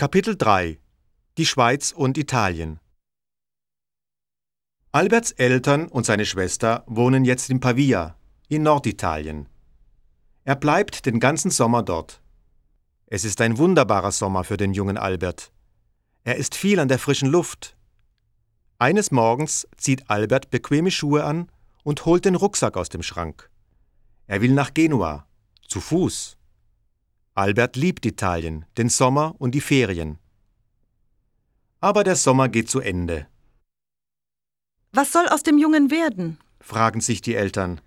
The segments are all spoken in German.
Kapitel 3 Die Schweiz und Italien Alberts Eltern und seine Schwester wohnen jetzt in Pavia, in Norditalien. Er bleibt den ganzen Sommer dort. Es ist ein wunderbarer Sommer für den jungen Albert. Er ist viel an der frischen Luft. Eines Morgens zieht Albert bequeme Schuhe an und holt den Rucksack aus dem Schrank. Er will nach Genua, zu Fuß. Albert liebt Italien, den Sommer und die Ferien. Aber der Sommer geht zu Ende. Was soll aus dem Jungen werden? fragen sich die Eltern.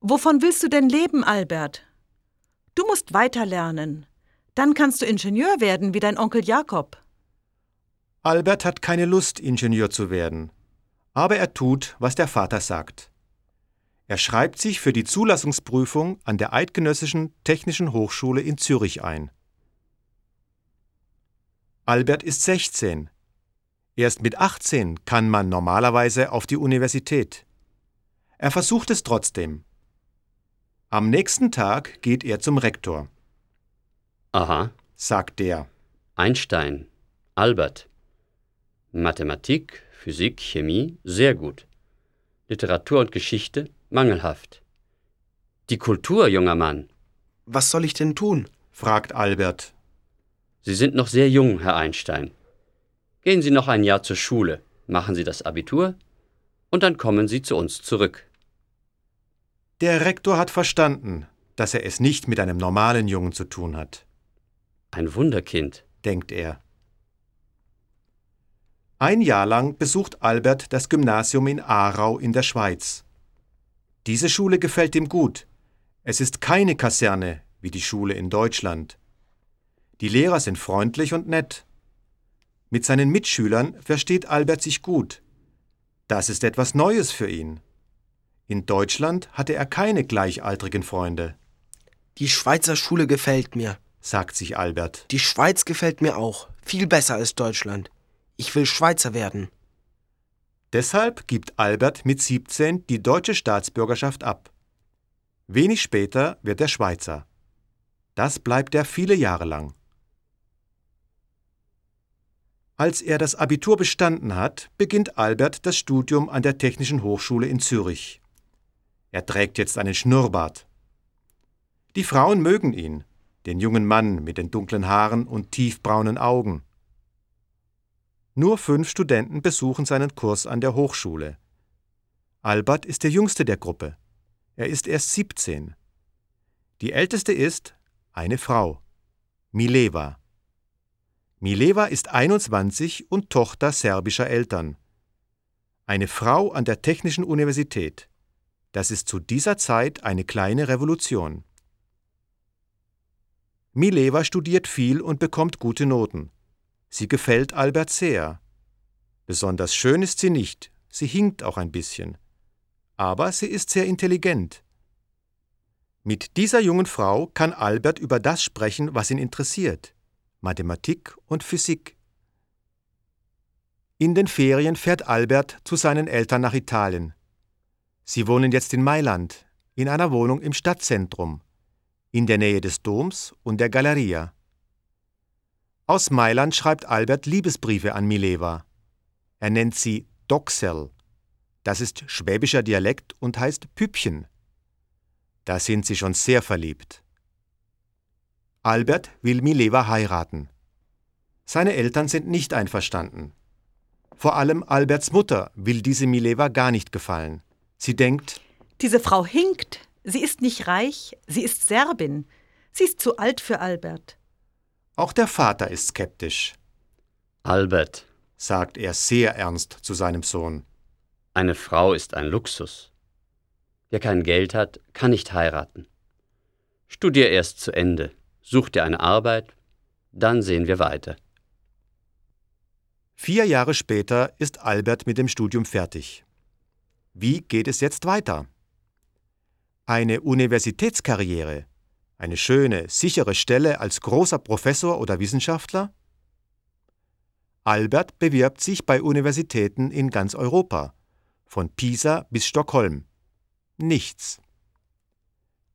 Wovon willst du denn leben, Albert? Du musst weiterlernen. Dann kannst du Ingenieur werden wie dein Onkel Jakob. Albert hat keine Lust, Ingenieur zu werden. Aber er tut, was der Vater sagt. Er schreibt sich für die Zulassungsprüfung an der Eidgenössischen Technischen Hochschule in Zürich ein. Albert ist 16. Erst mit 18 kann man normalerweise auf die Universität. Er versucht es trotzdem. Am nächsten Tag geht er zum Rektor. Aha, sagt der. Einstein, Albert. Mathematik, Physik, Chemie, sehr gut. Literatur und Geschichte, mangelhaft. Die Kultur, junger Mann. Was soll ich denn tun? fragt Albert. Sie sind noch sehr jung, Herr Einstein. Gehen Sie noch ein Jahr zur Schule, machen Sie das Abitur und dann kommen Sie zu uns zurück. Der Rektor hat verstanden, dass er es nicht mit einem normalen Jungen zu tun hat. Ein Wunderkind, denkt er. Ein Jahr lang besucht Albert das Gymnasium in Aarau in der Schweiz. Diese Schule gefällt ihm gut. Es ist keine Kaserne wie die Schule in Deutschland. Die Lehrer sind freundlich und nett. Mit seinen Mitschülern versteht Albert sich gut. Das ist etwas Neues für ihn. In Deutschland hatte er keine gleichaltrigen Freunde. Die Schweizer Schule gefällt mir, sagt sich Albert. Die Schweiz gefällt mir auch, viel besser als Deutschland. Ich will Schweizer werden. Deshalb gibt Albert mit 17 die deutsche Staatsbürgerschaft ab. Wenig später wird er Schweizer. Das bleibt er viele Jahre lang. Als er das Abitur bestanden hat, beginnt Albert das Studium an der Technischen Hochschule in Zürich. Er trägt jetzt einen Schnurrbart. Die Frauen mögen ihn, den jungen Mann mit den dunklen Haaren und tiefbraunen Augen. Nur fünf Studenten besuchen seinen Kurs an der Hochschule. Albert ist der jüngste der Gruppe. Er ist erst 17. Die älteste ist eine Frau, Mileva. Mileva ist 21 und Tochter serbischer Eltern. Eine Frau an der Technischen Universität. Das ist zu dieser Zeit eine kleine Revolution. Mileva studiert viel und bekommt gute Noten. Sie gefällt Albert sehr. Besonders schön ist sie nicht, sie hinkt auch ein bisschen. Aber sie ist sehr intelligent. Mit dieser jungen Frau kann Albert über das sprechen, was ihn interessiert Mathematik und Physik. In den Ferien fährt Albert zu seinen Eltern nach Italien. Sie wohnen jetzt in Mailand, in einer Wohnung im Stadtzentrum, in der Nähe des Doms und der Galleria. Aus Mailand schreibt Albert Liebesbriefe an Mileva. Er nennt sie Doxel. Das ist schwäbischer Dialekt und heißt Püppchen. Da sind sie schon sehr verliebt. Albert will Mileva heiraten. Seine Eltern sind nicht einverstanden. Vor allem Alberts Mutter will diese Mileva gar nicht gefallen. Sie denkt, diese Frau hinkt. Sie ist nicht reich, sie ist Serbin. Sie ist zu alt für Albert. Auch der Vater ist skeptisch. Albert, sagt er sehr ernst zu seinem Sohn. Eine Frau ist ein Luxus. Wer kein Geld hat, kann nicht heiraten. Studier erst zu Ende, such dir eine Arbeit, dann sehen wir weiter. Vier Jahre später ist Albert mit dem Studium fertig. Wie geht es jetzt weiter? Eine Universitätskarriere eine schöne, sichere Stelle als großer Professor oder Wissenschaftler? Albert bewirbt sich bei Universitäten in ganz Europa, von Pisa bis Stockholm. Nichts.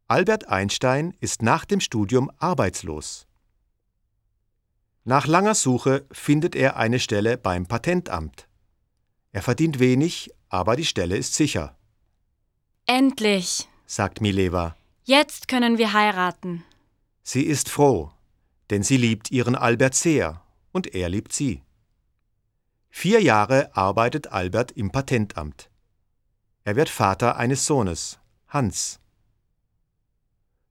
Albert Einstein ist nach dem Studium arbeitslos. Nach langer Suche findet er eine Stelle beim Patentamt. Er verdient wenig, aber die Stelle ist sicher, Endlich. sagt Mileva. Jetzt können wir heiraten. Sie ist froh, denn sie liebt ihren Albert sehr und er liebt sie. Vier Jahre arbeitet Albert im Patentamt. Er wird Vater eines Sohnes, Hans.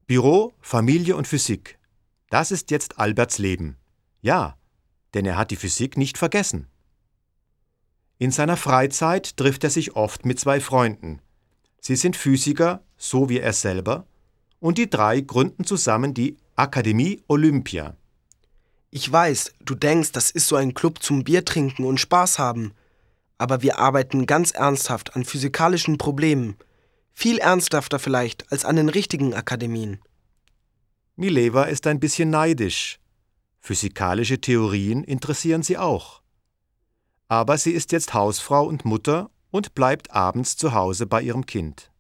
Büro, Familie und Physik. Das ist jetzt Alberts Leben. Ja, denn er hat die Physik nicht vergessen. In seiner Freizeit trifft er sich oft mit zwei Freunden. Sie sind Physiker, so wie er selber, und die drei gründen zusammen die Akademie Olympia. Ich weiß, du denkst, das ist so ein Club zum Biertrinken und Spaß haben. Aber wir arbeiten ganz ernsthaft an physikalischen Problemen. Viel ernsthafter vielleicht als an den richtigen Akademien. Mileva ist ein bisschen neidisch. Physikalische Theorien interessieren sie auch. Aber sie ist jetzt Hausfrau und Mutter und bleibt abends zu Hause bei ihrem Kind.